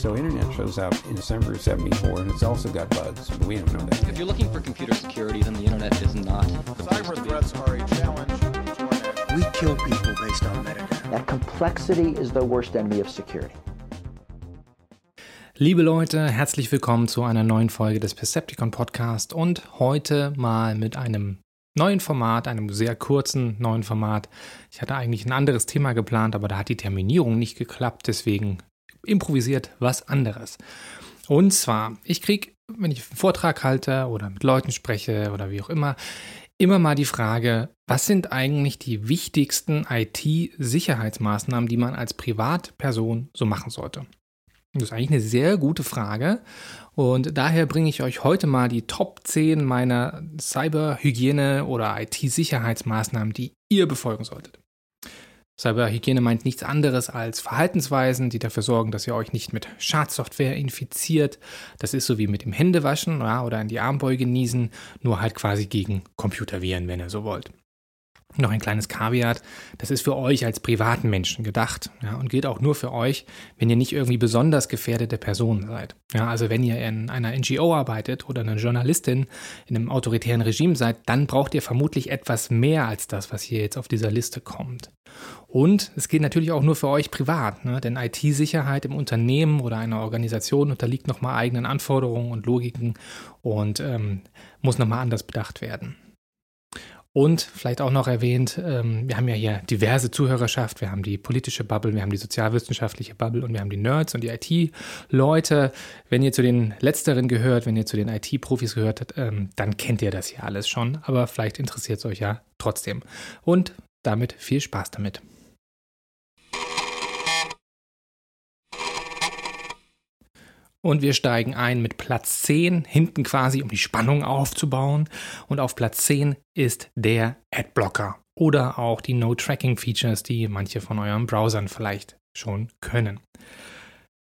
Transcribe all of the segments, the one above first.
So internet shows up in December of 74 and it's also got bugs, but we don't know that. If you're looking for computer security, then the internet is not. Cyber threats are a challenge We kill people based on metadata. That complexity is the worst enemy of security. Liebe Leute, herzlich willkommen zu einer neuen Folge des Percepticon Podcast und heute mal mit einem neuen Format, einem sehr kurzen neuen Format. Ich hatte eigentlich ein anderes Thema geplant, aber da hat die Terminierung nicht geklappt, deswegen improvisiert was anderes. Und zwar, ich kriege, wenn ich einen Vortrag halte oder mit Leuten spreche oder wie auch immer, immer mal die Frage, was sind eigentlich die wichtigsten IT-Sicherheitsmaßnahmen, die man als Privatperson so machen sollte? Das ist eigentlich eine sehr gute Frage und daher bringe ich euch heute mal die Top 10 meiner Cyberhygiene oder IT-Sicherheitsmaßnahmen, die ihr befolgen solltet. Cyberhygiene meint nichts anderes als Verhaltensweisen, die dafür sorgen, dass ihr euch nicht mit Schadsoftware infiziert. Das ist so wie mit dem Händewaschen ja, oder in die Armbeuge niesen, nur halt quasi gegen Computerviren, wenn ihr so wollt. Noch ein kleines Kaviat, das ist für euch als privaten Menschen gedacht ja, und gilt auch nur für euch, wenn ihr nicht irgendwie besonders gefährdete Personen seid. Ja, also wenn ihr in einer NGO arbeitet oder eine Journalistin in einem autoritären Regime seid, dann braucht ihr vermutlich etwas mehr als das, was hier jetzt auf dieser Liste kommt. Und es gilt natürlich auch nur für euch privat, ne? denn IT-Sicherheit im Unternehmen oder einer Organisation unterliegt nochmal eigenen Anforderungen und Logiken und ähm, muss nochmal anders bedacht werden. Und vielleicht auch noch erwähnt, ähm, wir haben ja hier diverse Zuhörerschaft, wir haben die politische Bubble, wir haben die sozialwissenschaftliche Bubble und wir haben die Nerds und die IT-Leute. Wenn ihr zu den Letzteren gehört, wenn ihr zu den IT-Profis gehört, ähm, dann kennt ihr das hier alles schon, aber vielleicht interessiert es euch ja trotzdem. Und damit viel Spaß damit. Und wir steigen ein mit Platz 10, hinten quasi, um die Spannung aufzubauen. Und auf Platz 10 ist der Adblocker oder auch die No-Tracking-Features, die manche von euren Browsern vielleicht schon können.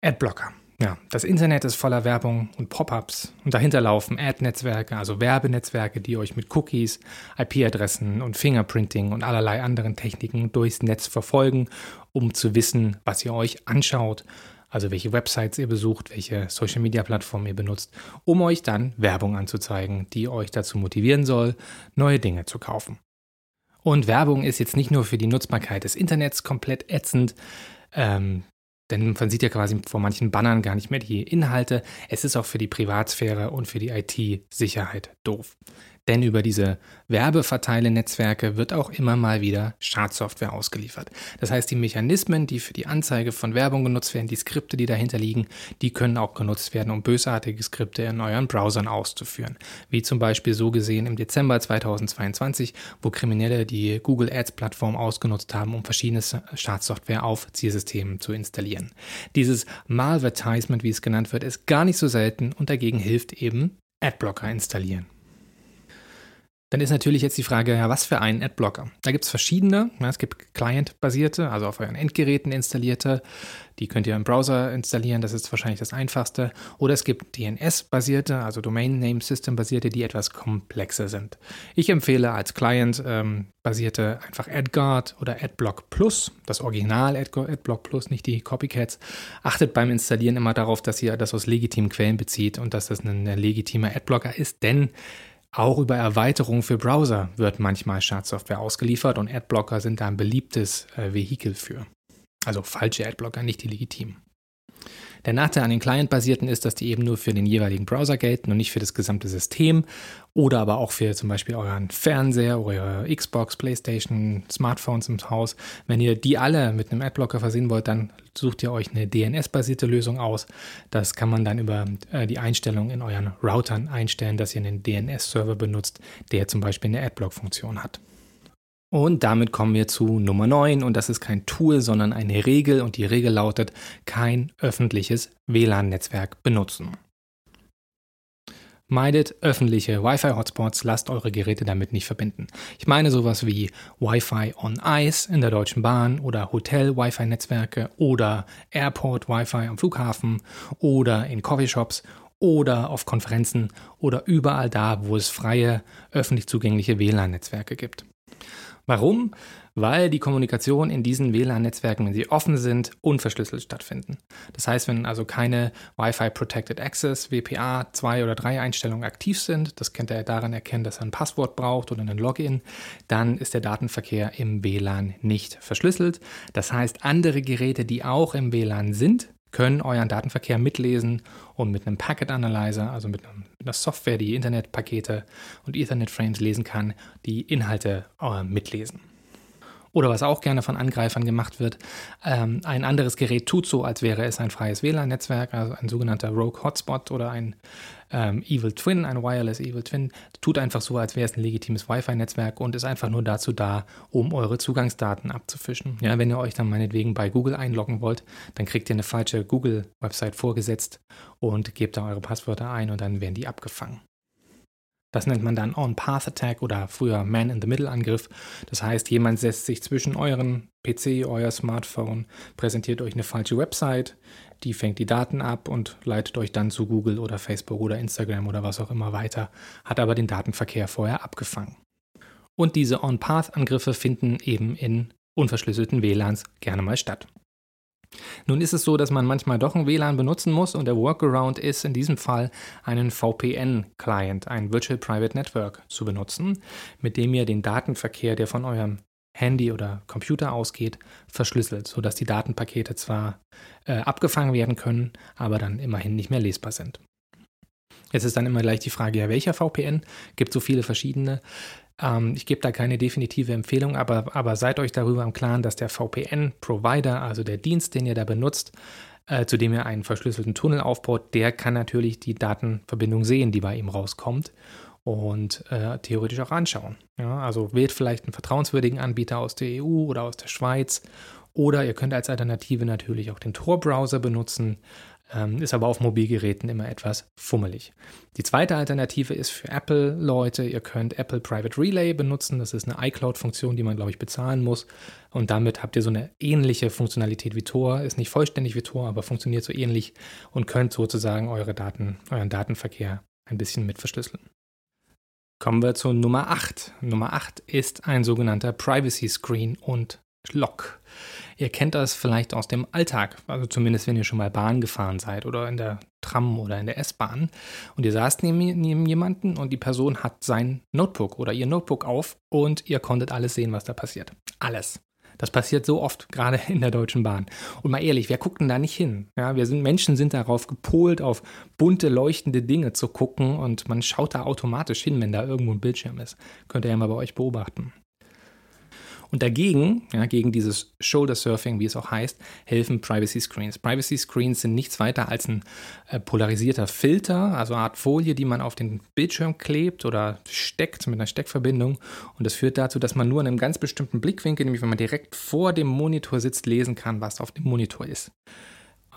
Adblocker. Ja, das Internet ist voller Werbung und Pop-ups und dahinter laufen Ad-Netzwerke, also Werbenetzwerke, die euch mit Cookies, IP-Adressen und Fingerprinting und allerlei anderen Techniken durchs Netz verfolgen, um zu wissen, was ihr euch anschaut also welche Websites ihr besucht, welche Social-Media-Plattform ihr benutzt, um euch dann Werbung anzuzeigen, die euch dazu motivieren soll, neue Dinge zu kaufen. Und Werbung ist jetzt nicht nur für die Nutzbarkeit des Internets komplett ätzend, ähm, denn man sieht ja quasi vor manchen Bannern gar nicht mehr die Inhalte. Es ist auch für die Privatsphäre und für die IT-Sicherheit doof. Denn über diese Werbeverteile-Netzwerke wird auch immer mal wieder Schadsoftware ausgeliefert. Das heißt, die Mechanismen, die für die Anzeige von Werbung genutzt werden, die Skripte, die dahinter liegen, die können auch genutzt werden, um bösartige Skripte in euren Browsern auszuführen. Wie zum Beispiel so gesehen im Dezember 2022, wo Kriminelle die Google Ads-Plattform ausgenutzt haben, um verschiedene Schadsoftware auf Zielsystemen zu installieren. Dieses Malvertisement, wie es genannt wird, ist gar nicht so selten und dagegen hilft eben Adblocker installieren. Dann ist natürlich jetzt die Frage, ja, was für einen Adblocker? Da gibt es verschiedene. Ja, es gibt Client-basierte, also auf euren Endgeräten installierte. Die könnt ihr im Browser installieren, das ist wahrscheinlich das einfachste. Oder es gibt DNS-basierte, also Domain Name System-basierte, die etwas komplexer sind. Ich empfehle als Client-basierte ähm, einfach AdGuard oder AdBlock Plus, das Original AdBlock Plus, nicht die Copycats. Achtet beim Installieren immer darauf, dass ihr das aus legitimen Quellen bezieht und dass das ein legitimer Adblocker ist, denn auch über Erweiterungen für Browser wird manchmal Schadsoftware ausgeliefert und Adblocker sind da ein beliebtes äh, Vehikel für. Also falsche Adblocker, nicht die legitimen. Der Nachteil an den Client-basierten ist, dass die eben nur für den jeweiligen Browser gelten und nicht für das gesamte System oder aber auch für zum Beispiel euren Fernseher, eure Xbox, Playstation, Smartphones im Haus. Wenn ihr die alle mit einem Adblocker versehen wollt, dann sucht ihr euch eine DNS-basierte Lösung aus. Das kann man dann über äh, die Einstellung in euren Routern einstellen, dass ihr einen DNS-Server benutzt, der zum Beispiel eine Adblock-Funktion hat. Und damit kommen wir zu Nummer 9 und das ist kein Tool, sondern eine Regel und die Regel lautet, kein öffentliches WLAN-Netzwerk benutzen. Meidet öffentliche Wi-Fi-Hotspots, lasst eure Geräte damit nicht verbinden. Ich meine sowas wie Wi-Fi on Ice in der Deutschen Bahn oder Hotel-Wi-Fi-Netzwerke oder Airport-Wi-Fi am Flughafen oder in Coffeeshops oder auf Konferenzen oder überall da, wo es freie, öffentlich zugängliche WLAN-Netzwerke gibt. Warum? weil die Kommunikation in diesen WLAN-Netzwerken, wenn sie offen sind, unverschlüsselt stattfinden. Das heißt, wenn also keine Wi-Fi Protected Access, WPA 2 oder 3 Einstellungen aktiv sind, das könnt ihr daran erkennen, dass er ein Passwort braucht oder einen Login, dann ist der Datenverkehr im WLAN nicht verschlüsselt. Das heißt, andere Geräte, die auch im WLAN sind, können euren Datenverkehr mitlesen und mit einem Packet Analyzer, also mit, einer Software, die Internetpakete und Ethernet-Frames lesen kann, die Inhalte äh, mitlesen. Oder was auch gerne von Angreifern gemacht wird, ähm, ein anderes Gerät tut so, als wäre es ein freies WLAN-Netzwerk, also ein sogenannter Rogue Hotspot oder ein ähm, Evil Twin, ein Wireless Evil Twin, tut einfach so, als wäre es ein legitimes Wi-Fi-Netzwerk und ist einfach nur dazu da, um eure Zugangsdaten abzufischen. Ja, wenn ihr euch dann meinetwegen bei Google einloggen wollt, dann kriegt ihr eine falsche Google-Website vorgesetzt und gebt da eure Passwörter ein und dann werden die abgefangen. Das nennt man dann On-Path-Attack oder früher Man-in-the-Middle-Angriff. Das heißt, jemand setzt sich zwischen euren PC, euer Smartphone, präsentiert euch eine falsche Website, die fängt die Daten ab und leitet euch dann zu Google oder Facebook oder Instagram oder was auch immer weiter, hat aber den Datenverkehr vorher abgefangen. Und diese On-Path-Angriffe finden eben in unverschlüsselten WLANs gerne mal statt. Nun ist es so, dass man manchmal doch ein WLAN benutzen muss und der Workaround ist in diesem Fall einen VPN-Client, ein Virtual Private Network, zu benutzen, mit dem ihr den Datenverkehr, der von eurem Handy oder Computer ausgeht, verschlüsselt, sodass die Datenpakete zwar äh, abgefangen werden können, aber dann immerhin nicht mehr lesbar sind. Jetzt ist dann immer gleich die Frage, ja, welcher VPN? Gibt so viele verschiedene. Ähm, ich gebe da keine definitive Empfehlung, aber, aber seid euch darüber im Klaren, dass der VPN-Provider, also der Dienst, den ihr da benutzt, äh, zu dem ihr einen verschlüsselten Tunnel aufbaut, der kann natürlich die Datenverbindung sehen, die bei ihm rauskommt und äh, theoretisch auch anschauen. Ja, also wählt vielleicht einen vertrauenswürdigen Anbieter aus der EU oder aus der Schweiz oder ihr könnt als Alternative natürlich auch den Tor-Browser benutzen ist aber auf Mobilgeräten immer etwas fummelig. Die zweite Alternative ist für Apple-Leute, ihr könnt Apple Private Relay benutzen. Das ist eine iCloud-Funktion, die man, glaube ich, bezahlen muss. Und damit habt ihr so eine ähnliche Funktionalität wie Tor. Ist nicht vollständig wie Tor, aber funktioniert so ähnlich und könnt sozusagen eure Daten, euren Datenverkehr ein bisschen mit verschlüsseln. Kommen wir zu Nummer 8. Nummer 8 ist ein sogenannter Privacy Screen und Lock. Ihr kennt das vielleicht aus dem Alltag, also zumindest wenn ihr schon mal Bahn gefahren seid oder in der Tram oder in der S-Bahn und ihr saßt neben, neben jemanden und die Person hat sein Notebook oder ihr Notebook auf und ihr konntet alles sehen, was da passiert. Alles. Das passiert so oft, gerade in der Deutschen Bahn. Und mal ehrlich, wer guckt denn da nicht hin? Ja, wir sind, Menschen sind darauf gepolt, auf bunte, leuchtende Dinge zu gucken und man schaut da automatisch hin, wenn da irgendwo ein Bildschirm ist. Könnt ihr ja mal bei euch beobachten. Und dagegen, ja, gegen dieses Shoulder Surfing, wie es auch heißt, helfen Privacy Screens. Privacy Screens sind nichts weiter als ein äh, polarisierter Filter, also eine Art Folie, die man auf den Bildschirm klebt oder steckt mit einer Steckverbindung. Und das führt dazu, dass man nur in einem ganz bestimmten Blickwinkel, nämlich wenn man direkt vor dem Monitor sitzt, lesen kann, was auf dem Monitor ist.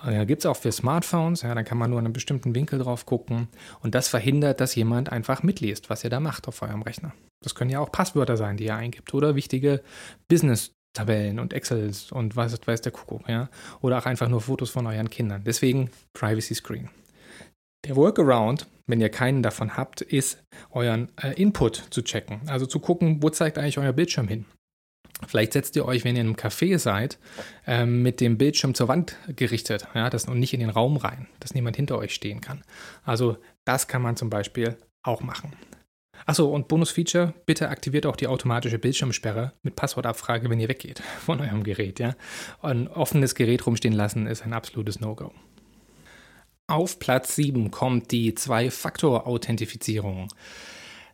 Ja, Gibt es auch für Smartphones, ja, da kann man nur in einem bestimmten Winkel drauf gucken. Und das verhindert, dass jemand einfach mitliest, was ihr da macht auf eurem Rechner. Das können ja auch Passwörter sein, die ihr eingibt oder wichtige Business-Tabellen und Excels und was weiß der Kuckuck, ja. Oder auch einfach nur Fotos von euren Kindern. Deswegen Privacy Screen. Der Workaround, wenn ihr keinen davon habt, ist, euren äh, Input zu checken. Also zu gucken, wo zeigt eigentlich euer Bildschirm hin. Vielleicht setzt ihr euch, wenn ihr in einem Café seid, ähm, mit dem Bildschirm zur Wand gerichtet, ja, das und nicht in den Raum rein, dass niemand hinter euch stehen kann. Also das kann man zum Beispiel auch machen. Achso, und Bonus-Feature, bitte aktiviert auch die automatische Bildschirmsperre mit Passwortabfrage, wenn ihr weggeht von eurem Gerät. Ja? Ein offenes Gerät rumstehen lassen ist ein absolutes No-Go. Auf Platz 7 kommt die Zwei-Faktor-Authentifizierung.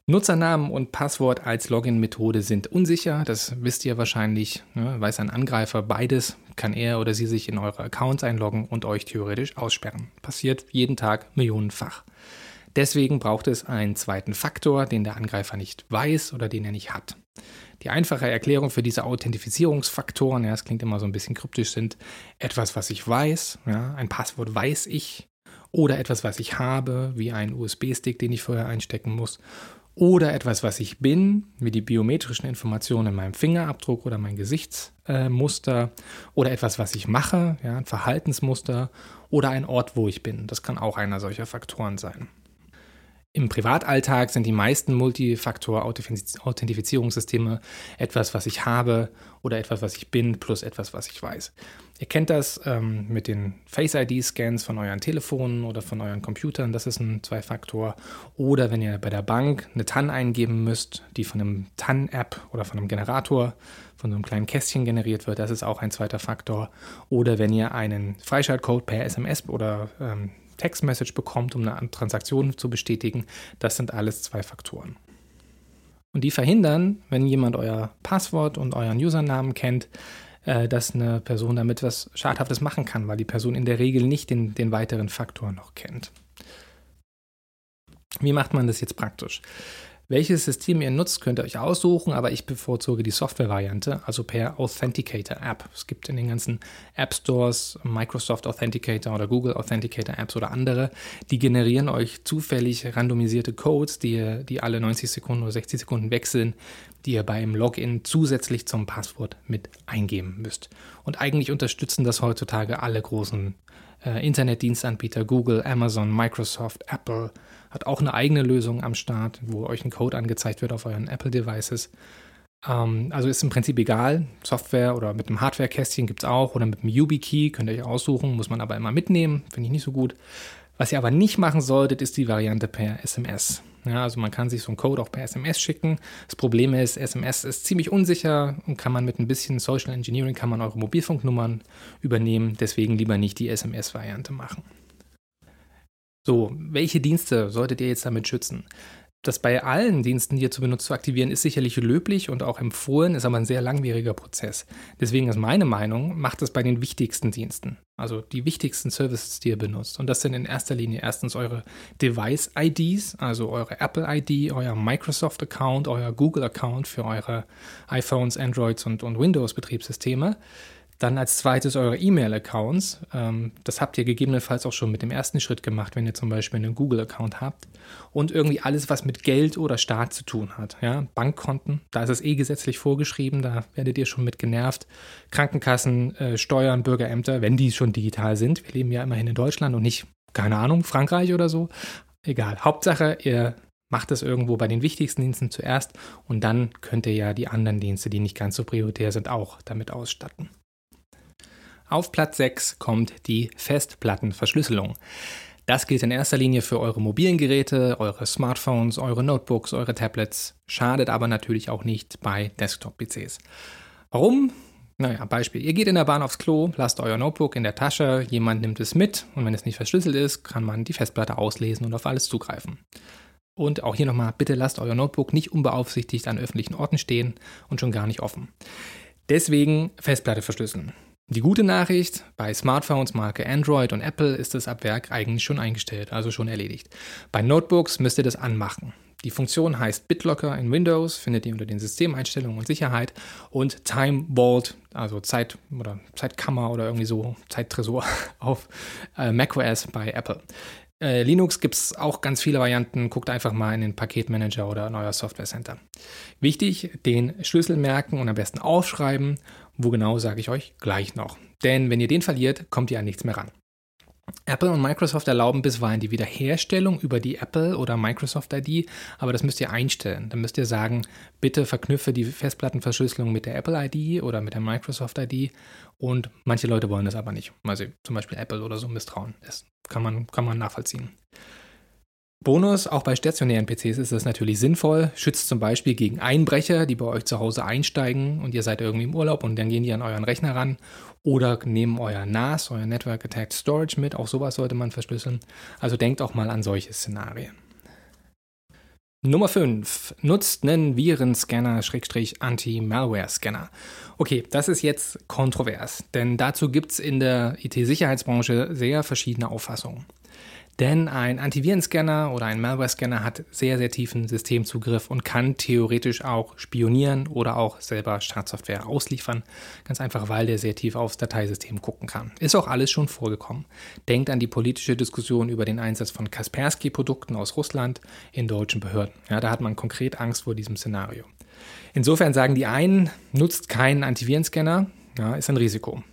Nutzernamen und Passwort als Login-Methode sind unsicher, das wisst ihr wahrscheinlich. Ne? Weiß ein Angreifer beides, kann er oder sie sich in eure Accounts einloggen und euch theoretisch aussperren. Passiert jeden Tag millionenfach. Deswegen braucht es einen zweiten Faktor, den der Angreifer nicht weiß oder den er nicht hat. Die einfache Erklärung für diese Authentifizierungsfaktoren, ja, es klingt immer so ein bisschen kryptisch, sind etwas, was ich weiß, ja, ein Passwort weiß ich, oder etwas, was ich habe, wie ein USB-Stick, den ich vorher einstecken muss, oder etwas, was ich bin, wie die biometrischen Informationen in meinem Fingerabdruck oder mein Gesichtsmuster äh, oder etwas, was ich mache, ja, ein Verhaltensmuster oder ein Ort, wo ich bin. Das kann auch einer solcher Faktoren sein. Im Privatalltag sind die meisten Multifaktor-Authentifizierungssysteme etwas, was ich habe oder etwas, was ich bin, plus etwas, was ich weiß. Ihr kennt das ähm, mit den Face-ID-Scans von euren Telefonen oder von euren Computern, das ist ein Zwei-Faktor. Oder wenn ihr bei der Bank eine TAN eingeben müsst, die von einem TAN-App oder von einem Generator, von so einem kleinen Kästchen generiert wird, das ist auch ein zweiter Faktor. Oder wenn ihr einen Freischaltcode per SMS oder ähm, Textmessage bekommt, um eine Transaktion zu bestätigen. Das sind alles zwei Faktoren. Und die verhindern, wenn jemand euer Passwort und euren Usernamen kennt, äh, dass eine Person damit was Schadhaftes machen kann, weil die Person in der Regel nicht den, den weiteren Faktor noch kennt. Wie macht man das jetzt praktisch? Welches System ihr nutzt, könnt ihr euch aussuchen, aber ich bevorzuge die Software-Variante, also per Authenticator App. Es gibt in den ganzen App Stores Microsoft Authenticator oder Google Authenticator Apps oder andere, die generieren euch zufällig randomisierte Codes, die, die alle 90 Sekunden oder 60 Sekunden wechseln, die ihr beim Login zusätzlich zum Passwort mit eingeben müsst. Und eigentlich unterstützen das heutzutage alle großen äh, Internetdienstanbieter, Google, Amazon, Microsoft, Apple, hat auch eine eigene Lösung am Start, wo euch ein Code angezeigt wird auf euren Apple-Devices. Ähm, also ist im Prinzip egal. Software oder mit einem Hardware-Kästchen gibt es auch oder mit einem YubiKey könnt ihr euch aussuchen, muss man aber immer mitnehmen, finde ich nicht so gut. Was ihr aber nicht machen solltet, ist die Variante per SMS. Ja, also man kann sich so einen Code auch per SMS schicken. Das Problem ist, SMS ist ziemlich unsicher und kann man mit ein bisschen Social Engineering kann man eure Mobilfunknummern übernehmen. Deswegen lieber nicht die SMS-Variante machen. So, welche Dienste solltet ihr jetzt damit schützen? Das bei allen Diensten, die ihr zu benutzt, zu aktivieren, ist sicherlich löblich und auch empfohlen, ist aber ein sehr langwieriger Prozess. Deswegen ist meine Meinung, macht es bei den wichtigsten Diensten, also die wichtigsten Services, die ihr benutzt. Und das sind in erster Linie erstens eure Device-IDs, also eure Apple-ID, euer Microsoft-Account, euer Google-Account für eure iPhones, Androids und, und Windows-Betriebssysteme. Dann als zweites eure E-Mail-Accounts. Ähm, das habt ihr gegebenenfalls auch schon mit dem ersten Schritt gemacht, wenn ihr zum Beispiel einen Google-Account habt. Und irgendwie alles, was mit Geld oder Staat zu tun hat. Ja? Bankkonten, da ist es eh gesetzlich vorgeschrieben, da werdet ihr schon mit genervt. Krankenkassen, äh, Steuern, Bürgerämter, wenn die schon digital sind. Wir leben ja immerhin in Deutschland und nicht, keine Ahnung, Frankreich oder so. Egal. Hauptsache, ihr macht es irgendwo bei den wichtigsten Diensten zuerst und dann könnt ihr ja die anderen Dienste, die nicht ganz so prioritär sind, auch damit ausstatten. Auf Platz 6 kommt die Festplattenverschlüsselung. Das gilt in erster Linie für eure mobilen Geräte, eure Smartphones, eure Notebooks, eure Tablets, schadet aber natürlich auch nicht bei Desktop-PCs. Warum? Naja, Beispiel. Ihr geht in der Bahn aufs Klo, lasst euer Notebook in der Tasche, jemand nimmt es mit und wenn es nicht verschlüsselt ist, kann man die Festplatte auslesen und auf alles zugreifen. Und auch hier nochmal, bitte lasst euer Notebook nicht unbeaufsichtigt an öffentlichen Orten stehen und schon gar nicht offen. Deswegen Festplatte verschlüsseln. Die gute Nachricht, bei Smartphones Marke Android und Apple ist das ab Werk eigentlich schon eingestellt, also schon erledigt. Bei Notebooks müsst ihr das anmachen. Die Funktion heißt BitLocker in Windows, findet ihr unter den Systemeinstellungen und Sicherheit und Time Vault, also Zeit oder Zeitkammer oder irgendwie so Zeittresor auf äh, macOS bei Apple. Äh, Linux gibt es auch ganz viele Varianten. Guckt einfach mal in den Paketmanager oder in euer Software Center. Wichtig, den Schlüssel merken und am besten aufschreiben wo genau, sage ich euch gleich noch. Denn wenn ihr den verliert, kommt ihr an nichts mehr ran. Apple und Microsoft erlauben bisweilen die Wiederherstellung über die Apple oder Microsoft ID, aber das müsst ihr einstellen. Dann müsst ihr sagen, bitte verknüpfe die Festplattenverschlüsselung mit der Apple ID oder mit der Microsoft ID. Und manche Leute wollen das aber nicht, weil sie zum Beispiel Apple oder so misstrauen. Das kann man, kann man nachvollziehen. Bonus, auch bei stationären PCs ist das natürlich sinnvoll. Schützt zum Beispiel gegen Einbrecher, die bei euch zu Hause einsteigen und ihr seid irgendwie im Urlaub und dann gehen die an euren Rechner ran. Oder nehmen euer NAS, euer Network Attacked Storage mit. Auch sowas sollte man verschlüsseln. Also denkt auch mal an solche Szenarien. Nummer 5. Nutzt einen Virenscanner, Anti-Malware-Scanner. Okay, das ist jetzt kontrovers, denn dazu gibt es in der IT-Sicherheitsbranche sehr verschiedene Auffassungen. Denn ein Antivirenscanner oder ein Malware-Scanner hat sehr, sehr tiefen Systemzugriff und kann theoretisch auch spionieren oder auch selber Startsoftware ausliefern. Ganz einfach, weil der sehr tief aufs Dateisystem gucken kann. Ist auch alles schon vorgekommen. Denkt an die politische Diskussion über den Einsatz von Kaspersky-Produkten aus Russland in deutschen Behörden. Ja, da hat man konkret Angst vor diesem Szenario. Insofern sagen die einen, nutzt keinen Antivirenscanner, ja, ist ein Risiko.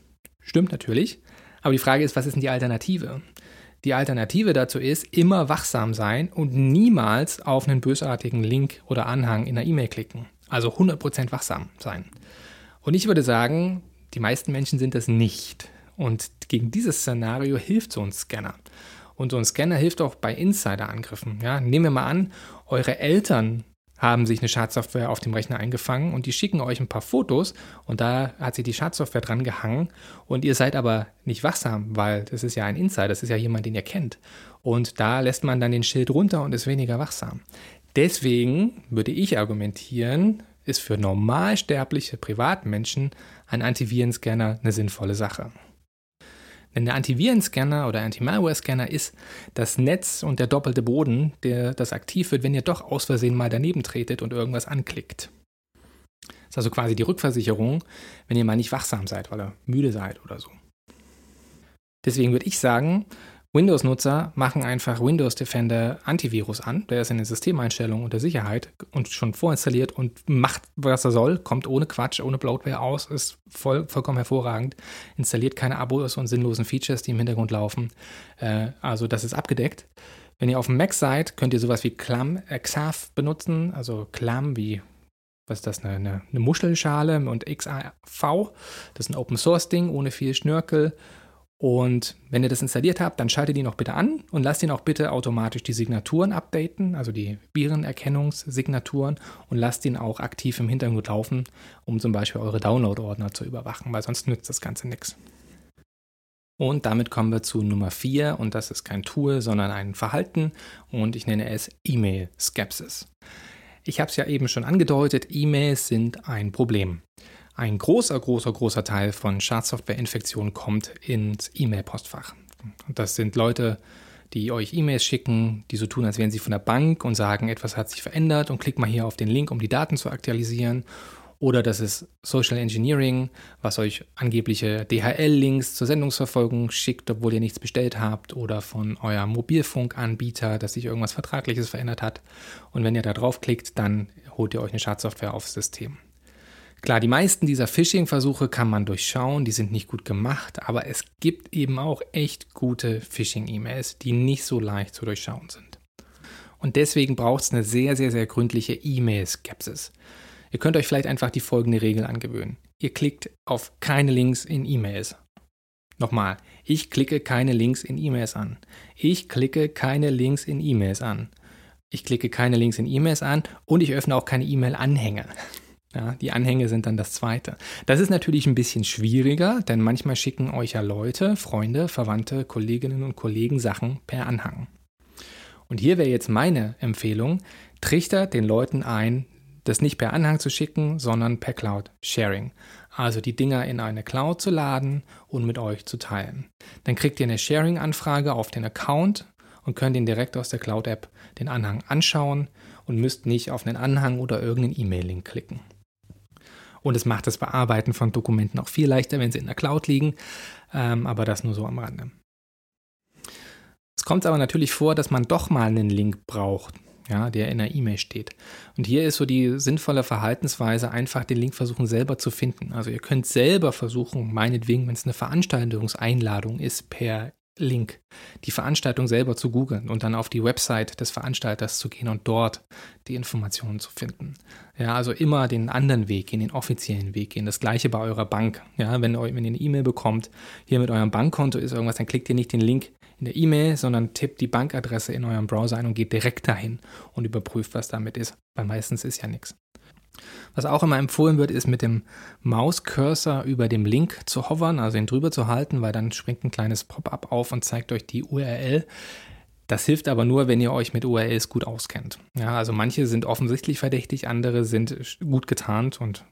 Stimmt natürlich. Aber die Frage ist, was ist denn die Alternative? Die Alternative dazu ist, immer wachsam sein und niemals auf einen bösartigen Link oder Anhang in der E-Mail klicken. Also 100% wachsam sein. Und ich würde sagen, die meisten Menschen sind das nicht. Und gegen dieses Szenario hilft so ein Scanner. Und so ein Scanner hilft auch bei Insider-Angriffen. Ja, nehmen wir mal an, eure Eltern haben sich eine Schadsoftware auf dem Rechner eingefangen und die schicken euch ein paar Fotos und da hat sich die Schadsoftware dran gehangen und ihr seid aber nicht wachsam, weil das ist ja ein Insider, das ist ja jemand, den ihr kennt. Und da lässt man dann den Schild runter und ist weniger wachsam. Deswegen würde ich argumentieren, ist für normalsterbliche Privatmenschen ein Antivirenscanner eine sinnvolle Sache. Denn der Antivirenscanner oder Anti-Malware-Scanner ist das Netz und der doppelte Boden, der das aktiv wird, wenn ihr doch aus Versehen mal daneben tretet und irgendwas anklickt. Das ist also quasi die Rückversicherung, wenn ihr mal nicht wachsam seid, weil ihr müde seid oder so. Deswegen würde ich sagen, Windows-Nutzer machen einfach Windows Defender Antivirus an. Der ist in den Systemeinstellungen unter Sicherheit und schon vorinstalliert und macht, was er soll, kommt ohne Quatsch, ohne Bloatware aus, ist voll, vollkommen hervorragend. Installiert keine Abos und sinnlosen Features, die im Hintergrund laufen. Äh, also das ist abgedeckt. Wenn ihr auf dem Mac seid, könnt ihr sowas wie Clam, äh, XAF benutzen, also Clam wie was ist das, eine, eine, eine Muschelschale und XAV. Das ist ein Open Source Ding ohne viel Schnörkel und wenn ihr das installiert habt, dann schaltet ihn auch bitte an und lasst ihn auch bitte automatisch die Signaturen updaten, also die Virenerkennungssignaturen und lasst ihn auch aktiv im Hintergrund laufen, um zum Beispiel eure Download-Ordner zu überwachen, weil sonst nützt das Ganze nichts. Und damit kommen wir zu Nummer 4 und das ist kein Tool, sondern ein Verhalten und ich nenne es E-Mail-Skepsis. Ich habe es ja eben schon angedeutet, E-Mails sind ein Problem. Ein großer, großer, großer Teil von Schadsoftware-Infektionen kommt ins E-Mail-Postfach. Und das sind Leute, die euch E-Mails schicken, die so tun, als wären sie von der Bank und sagen, etwas hat sich verändert und klickt mal hier auf den Link, um die Daten zu aktualisieren. Oder das ist Social Engineering, was euch angebliche DHL-Links zur Sendungsverfolgung schickt, obwohl ihr nichts bestellt habt. Oder von eurem Mobilfunkanbieter, dass sich irgendwas Vertragliches verändert hat. Und wenn ihr da draufklickt, dann holt ihr euch eine Schadsoftware aufs System. Klar, die meisten dieser Phishing-Versuche kann man durchschauen, die sind nicht gut gemacht, aber es gibt eben auch echt gute Phishing-E-Mails, die nicht so leicht zu durchschauen sind. Und deswegen braucht es eine sehr, sehr, sehr gründliche E-Mail-Skepsis. Ihr könnt euch vielleicht einfach die folgende Regel angewöhnen. Ihr klickt auf keine Links in E-Mails. Nochmal, ich klicke keine Links in E-Mails an. Ich klicke keine Links in E-Mails an. Ich klicke keine Links in E-Mails an und ich öffne auch keine E-Mail-Anhänge. Ja, die Anhänge sind dann das zweite. Das ist natürlich ein bisschen schwieriger, denn manchmal schicken euch ja Leute, Freunde, Verwandte, Kolleginnen und Kollegen Sachen per Anhang. Und hier wäre jetzt meine Empfehlung, trichtert den Leuten ein, das nicht per Anhang zu schicken, sondern per Cloud Sharing. Also die Dinger in eine Cloud zu laden und mit euch zu teilen. Dann kriegt ihr eine Sharing-Anfrage auf den Account und könnt ihn direkt aus der Cloud-App den Anhang anschauen und müsst nicht auf einen Anhang oder irgendeinen E-Mail-Link klicken. Und es macht das Bearbeiten von Dokumenten auch viel leichter, wenn sie in der Cloud liegen. Ähm, aber das nur so am Rande. Es kommt aber natürlich vor, dass man doch mal einen Link braucht, ja, der in der E-Mail steht. Und hier ist so die sinnvolle Verhaltensweise, einfach den Link versuchen selber zu finden. Also ihr könnt selber versuchen, meinetwegen, wenn es eine Veranstaltungseinladung ist, per Link, die Veranstaltung selber zu googeln und dann auf die Website des Veranstalters zu gehen und dort die Informationen zu finden. Ja, also immer den anderen Weg gehen, den offiziellen Weg gehen. Das gleiche bei eurer Bank. Ja, wenn, wenn ihr eine E-Mail bekommt, hier mit eurem Bankkonto ist irgendwas, dann klickt ihr nicht den Link in der E-Mail, sondern tippt die Bankadresse in eurem Browser ein und geht direkt dahin und überprüft, was damit ist. Weil meistens ist ja nichts. Was auch immer empfohlen wird, ist mit dem Mauscursor über dem Link zu hovern, also ihn drüber zu halten, weil dann springt ein kleines Pop-up auf und zeigt euch die URL. Das hilft aber nur, wenn ihr euch mit URLs gut auskennt. Ja, also manche sind offensichtlich verdächtig, andere sind gut getarnt und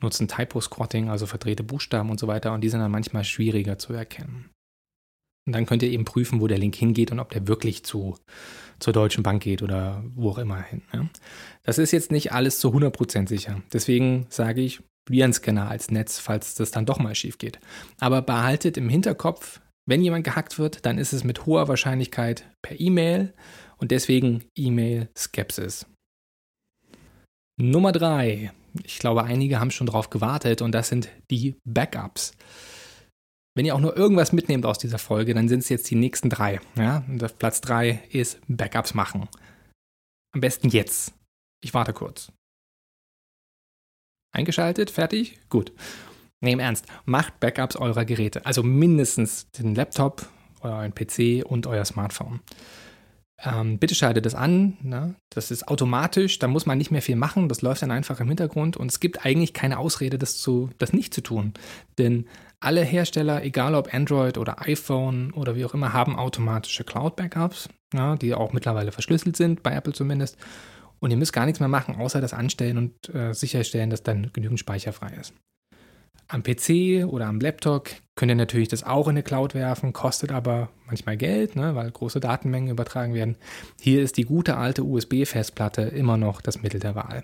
nutzen Typo-Squatting, also verdrehte Buchstaben und so weiter, und die sind dann manchmal schwieriger zu erkennen. Und dann könnt ihr eben prüfen, wo der Link hingeht und ob der wirklich zu, zur Deutschen Bank geht oder wo auch immer hin. Ja. Das ist jetzt nicht alles zu 100% sicher. Deswegen sage ich Virenscanner als Netz, falls das dann doch mal schief geht. Aber behaltet im Hinterkopf, wenn jemand gehackt wird, dann ist es mit hoher Wahrscheinlichkeit per E-Mail und deswegen E-Mail-Skepsis. Nummer drei. Ich glaube, einige haben schon drauf gewartet und das sind die Backups. Wenn ihr auch nur irgendwas mitnehmt aus dieser Folge, dann sind es jetzt die nächsten drei. Ja? Und auf Platz drei ist Backups machen. Am besten jetzt. Ich warte kurz. Eingeschaltet? Fertig? Gut. Nee, im Ernst. Macht Backups eurer Geräte. Also mindestens den Laptop, euren PC und euer Smartphone. Ähm, bitte schaltet das an. Ne? Das ist automatisch, da muss man nicht mehr viel machen. Das läuft dann einfach im Hintergrund und es gibt eigentlich keine Ausrede, das, zu, das nicht zu tun. Denn alle Hersteller, egal ob Android oder iPhone oder wie auch immer, haben automatische Cloud-Backups, ja, die auch mittlerweile verschlüsselt sind, bei Apple zumindest. Und ihr müsst gar nichts mehr machen, außer das anstellen und äh, sicherstellen, dass dann genügend Speicher frei ist. Am PC oder am Laptop könnt ihr natürlich das auch in eine Cloud werfen, kostet aber manchmal Geld, ne, weil große Datenmengen übertragen werden. Hier ist die gute alte USB-Festplatte immer noch das Mittel der Wahl.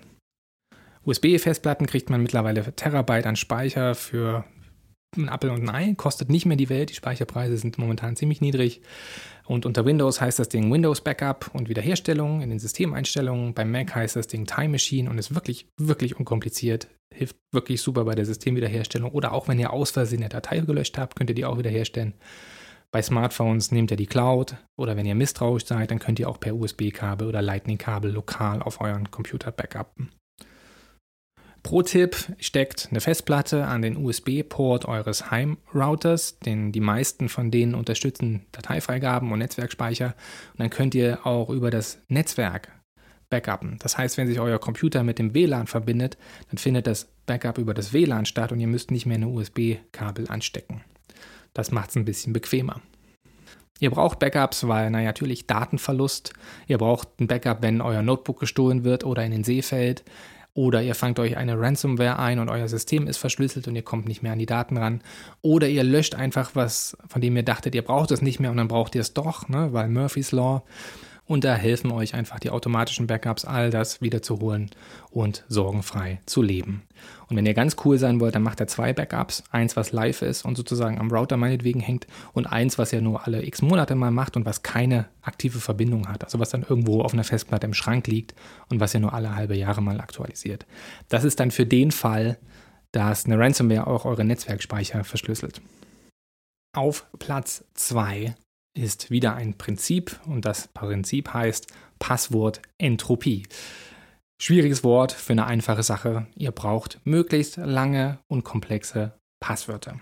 USB-Festplatten kriegt man mittlerweile für Terabyte an Speicher für ein Apple und ein Ei, kostet nicht mehr die Welt, die Speicherpreise sind momentan ziemlich niedrig. Und unter Windows heißt das Ding Windows Backup und Wiederherstellung in den Systemeinstellungen. Beim Mac heißt das Ding Time Machine und ist wirklich, wirklich unkompliziert. Hilft wirklich super bei der Systemwiederherstellung. Oder auch wenn ihr aus Versehen eine Datei gelöscht habt, könnt ihr die auch wiederherstellen. Bei Smartphones nehmt ihr die Cloud oder wenn ihr misstrauisch seid, dann könnt ihr auch per USB-Kabel oder Lightning-Kabel lokal auf euren Computer backuppen. Pro-Tipp, steckt eine Festplatte an den USB-Port eures Heimrouters, denn die meisten von denen unterstützen Dateifreigaben und Netzwerkspeicher. Und dann könnt ihr auch über das Netzwerk backuppen. Das heißt, wenn sich euer Computer mit dem WLAN verbindet, dann findet das Backup über das WLAN statt und ihr müsst nicht mehr eine USB-Kabel anstecken. Das macht es ein bisschen bequemer. Ihr braucht Backups, weil, naja, natürlich Datenverlust. Ihr braucht ein Backup, wenn euer Notebook gestohlen wird oder in den See fällt. Oder ihr fangt euch eine Ransomware ein und euer System ist verschlüsselt und ihr kommt nicht mehr an die Daten ran. Oder ihr löscht einfach was, von dem ihr dachtet, ihr braucht es nicht mehr und dann braucht ihr es doch, ne, weil Murphy's Law. Und da helfen euch einfach die automatischen Backups, all das wiederzuholen und sorgenfrei zu leben. Und wenn ihr ganz cool sein wollt, dann macht ihr zwei Backups. Eins, was live ist und sozusagen am Router meinetwegen hängt. Und eins, was ihr nur alle x Monate mal macht und was keine aktive Verbindung hat. Also was dann irgendwo auf einer Festplatte im Schrank liegt und was ihr nur alle halbe Jahre mal aktualisiert. Das ist dann für den Fall, dass eine Ransomware auch eure Netzwerkspeicher verschlüsselt. Auf Platz 2 ist wieder ein Prinzip und das Prinzip heißt Passwortentropie. Schwieriges Wort für eine einfache Sache. Ihr braucht möglichst lange und komplexe Passwörter.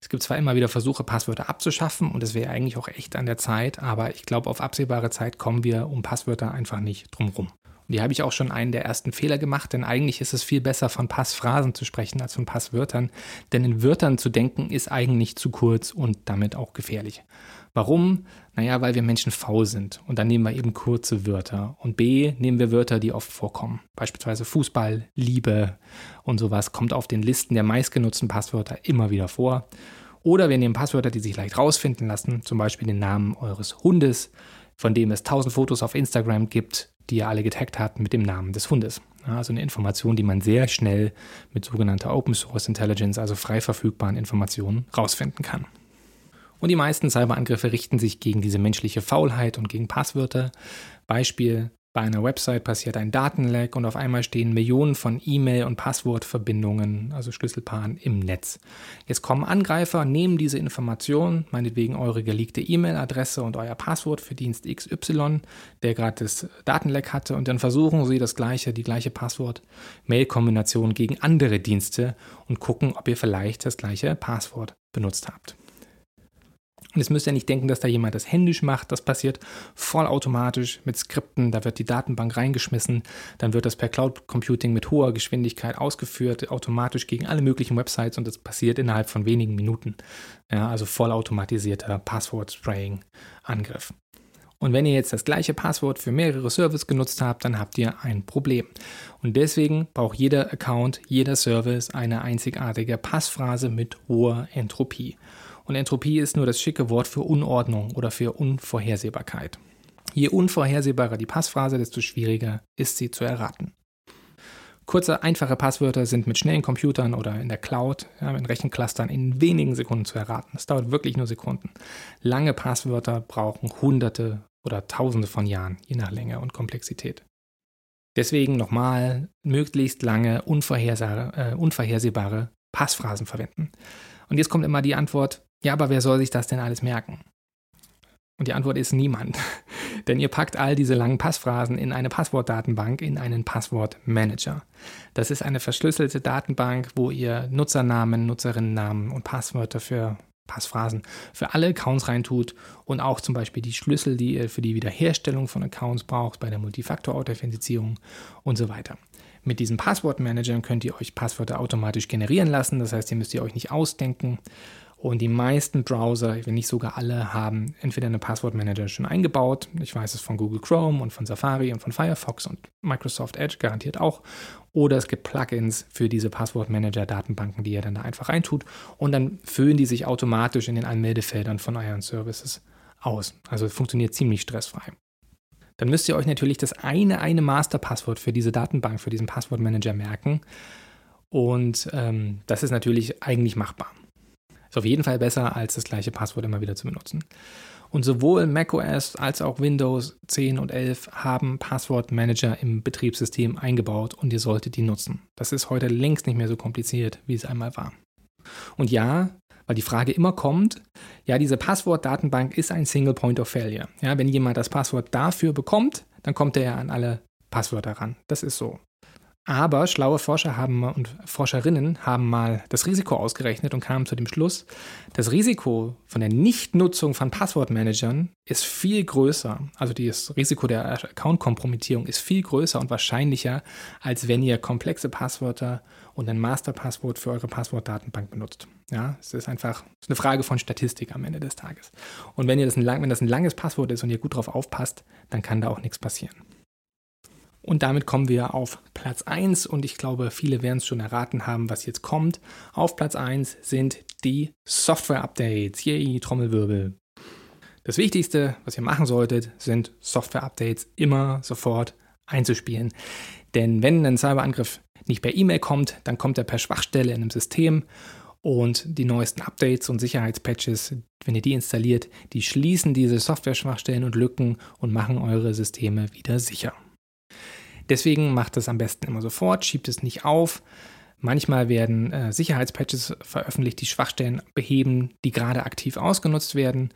Es gibt zwar immer wieder Versuche, Passwörter abzuschaffen und es wäre eigentlich auch echt an der Zeit, aber ich glaube, auf absehbare Zeit kommen wir um Passwörter einfach nicht drumherum. Und hier habe ich auch schon einen der ersten Fehler gemacht, denn eigentlich ist es viel besser, von Passphrasen zu sprechen als von Passwörtern. Denn in Wörtern zu denken ist eigentlich zu kurz und damit auch gefährlich. Warum? Naja, weil wir Menschen faul sind. Und dann nehmen wir eben kurze Wörter. Und B, nehmen wir Wörter, die oft vorkommen. Beispielsweise Fußball, Liebe und sowas kommt auf den Listen der meistgenutzten Passwörter immer wieder vor. Oder wir nehmen Passwörter, die sich leicht rausfinden lassen, zum Beispiel den Namen eures Hundes, von dem es tausend Fotos auf Instagram gibt, die ihr alle getaggt habt mit dem Namen des Hundes. Also eine Information, die man sehr schnell mit sogenannter Open Source Intelligence, also frei verfügbaren Informationen, rausfinden kann. Und die meisten Cyberangriffe richten sich gegen diese menschliche Faulheit und gegen Passwörter. Beispiel, bei einer Website passiert ein Datenleck und auf einmal stehen Millionen von E-Mail- und Passwortverbindungen, also Schlüsselpaaren, im Netz. Jetzt kommen Angreifer, nehmen diese Information, meinetwegen eure geleakte E-Mail-Adresse und euer Passwort für Dienst XY, der gerade das Datenleck hatte, und dann versuchen sie das gleiche, die gleiche Passwort-Mail-Kombination gegen andere Dienste und gucken, ob ihr vielleicht das gleiche Passwort benutzt habt. Und jetzt müsst ihr nicht denken, dass da jemand das händisch macht. Das passiert vollautomatisch mit Skripten. Da wird die Datenbank reingeschmissen. Dann wird das per Cloud Computing mit hoher Geschwindigkeit ausgeführt, automatisch gegen alle möglichen Websites. Und das passiert innerhalb von wenigen Minuten. Ja, also vollautomatisierter Passwort-Spraying-Angriff. Und wenn ihr jetzt das gleiche Passwort für mehrere Services genutzt habt, dann habt ihr ein Problem. Und deswegen braucht jeder Account, jeder Service eine einzigartige Passphrase mit hoher Entropie. Und Entropie ist nur das schicke Wort für Unordnung oder für Unvorhersehbarkeit. Je unvorhersehbarer die Passphrase, desto schwieriger ist sie zu erraten. Kurze, einfache Passwörter sind mit schnellen Computern oder in der Cloud, ja, in Rechenclustern in wenigen Sekunden zu erraten. Das dauert wirklich nur Sekunden. Lange Passwörter brauchen hunderte oder tausende von Jahren, je nach Länge und Komplexität. Deswegen nochmal möglichst lange, unvorhersehbare, äh, unvorhersehbare Passphrasen verwenden. Und jetzt kommt immer die Antwort, ja, aber wer soll sich das denn alles merken? Und die Antwort ist niemand. Denn ihr packt all diese langen Passphrasen in eine Passwortdatenbank, in einen Passwortmanager. Das ist eine verschlüsselte Datenbank, wo ihr Nutzernamen, Nutzerinnennamen und Passwörter für Passphrasen für alle Accounts reintut und auch zum Beispiel die Schlüssel, die ihr für die Wiederherstellung von Accounts braucht, bei der Multifaktor-Authentifizierung und so weiter. Mit diesen Passwortmanagern könnt ihr euch Passwörter automatisch generieren lassen, das heißt, ihr müsst ihr euch nicht ausdenken. Und die meisten Browser, wenn nicht sogar alle, haben entweder einen Passwortmanager schon eingebaut. Ich weiß es von Google Chrome und von Safari und von Firefox und Microsoft Edge garantiert auch. Oder es gibt Plugins für diese Passwortmanager-Datenbanken, die ihr dann da einfach reintut. Und dann füllen die sich automatisch in den Anmeldefeldern von euren Services aus. Also funktioniert ziemlich stressfrei. Dann müsst ihr euch natürlich das eine, eine Masterpasswort für diese Datenbank, für diesen Passwortmanager merken. Und ähm, das ist natürlich eigentlich machbar. Ist auf jeden Fall besser, als das gleiche Passwort immer wieder zu benutzen. Und sowohl macOS als auch Windows 10 und 11 haben Passwortmanager im Betriebssystem eingebaut und ihr solltet die nutzen. Das ist heute längst nicht mehr so kompliziert, wie es einmal war. Und ja, weil die Frage immer kommt, ja, diese Passwortdatenbank ist ein Single Point of Failure. Ja, wenn jemand das Passwort dafür bekommt, dann kommt er ja an alle Passwörter ran. Das ist so. Aber schlaue Forscher haben und Forscherinnen haben mal das Risiko ausgerechnet und kamen zu dem Schluss, das Risiko von der Nichtnutzung von Passwortmanagern ist viel größer. Also das Risiko der Account-Kompromittierung ist viel größer und wahrscheinlicher, als wenn ihr komplexe Passwörter und ein Masterpasswort für eure Passwortdatenbank benutzt. Ja, es ist einfach eine Frage von Statistik am Ende des Tages. Und wenn, ihr das ein, wenn das ein langes Passwort ist und ihr gut drauf aufpasst, dann kann da auch nichts passieren. Und damit kommen wir auf Platz 1 und ich glaube, viele werden es schon erraten haben, was jetzt kommt. Auf Platz 1 sind die Software-Updates. Yay, Trommelwirbel. Das Wichtigste, was ihr machen solltet, sind Software-Updates immer sofort einzuspielen. Denn wenn ein Cyberangriff nicht per E-Mail kommt, dann kommt er per Schwachstelle in einem System und die neuesten Updates und Sicherheitspatches, wenn ihr die installiert, die schließen diese Software-Schwachstellen und Lücken und machen eure Systeme wieder sicher. Deswegen macht es am besten immer sofort, schiebt es nicht auf. Manchmal werden äh, Sicherheitspatches veröffentlicht, die Schwachstellen beheben, die gerade aktiv ausgenutzt werden.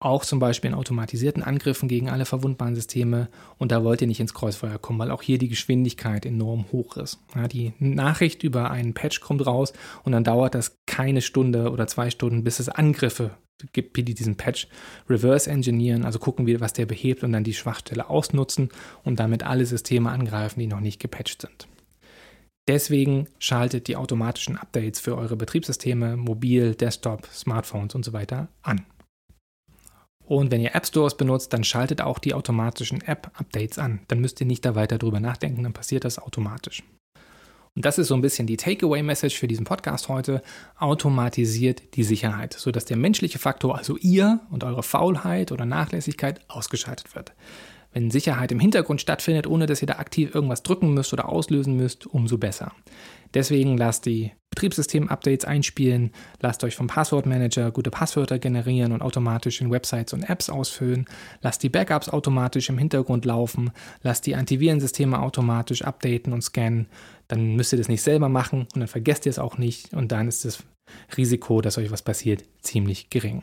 Auch zum Beispiel in automatisierten Angriffen gegen alle verwundbaren Systeme. Und da wollt ihr nicht ins Kreuzfeuer kommen, weil auch hier die Geschwindigkeit enorm hoch ist. Ja, die Nachricht über einen Patch kommt raus und dann dauert das keine Stunde oder zwei Stunden, bis es Angriffe gibt die diesen Patch reverse engineeren, also gucken wir, was der behebt und dann die Schwachstelle ausnutzen und damit alle Systeme angreifen, die noch nicht gepatcht sind. Deswegen schaltet die automatischen Updates für eure Betriebssysteme, Mobil, Desktop, Smartphones und so weiter an. Und wenn ihr App Stores benutzt, dann schaltet auch die automatischen App-Updates an. Dann müsst ihr nicht da weiter drüber nachdenken, dann passiert das automatisch. Und das ist so ein bisschen die Takeaway-Message für diesen Podcast heute. Automatisiert die Sicherheit, sodass der menschliche Faktor, also ihr und eure Faulheit oder Nachlässigkeit, ausgeschaltet wird. Wenn Sicherheit im Hintergrund stattfindet, ohne dass ihr da aktiv irgendwas drücken müsst oder auslösen müsst, umso besser. Deswegen lasst die Betriebssystem-Updates einspielen, lasst euch vom Passwortmanager gute Passwörter generieren und automatisch in Websites und Apps ausfüllen, lasst die Backups automatisch im Hintergrund laufen, lasst die Antivirensysteme automatisch updaten und scannen, dann müsst ihr das nicht selber machen und dann vergesst ihr es auch nicht und dann ist das Risiko, dass euch was passiert, ziemlich gering.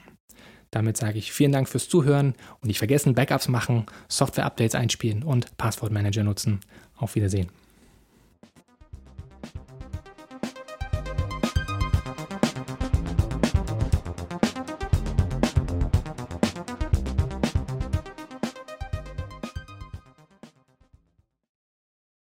Damit sage ich vielen Dank fürs Zuhören und nicht vergessen, Backups machen, Software-Updates einspielen und Passwortmanager nutzen. Auf Wiedersehen.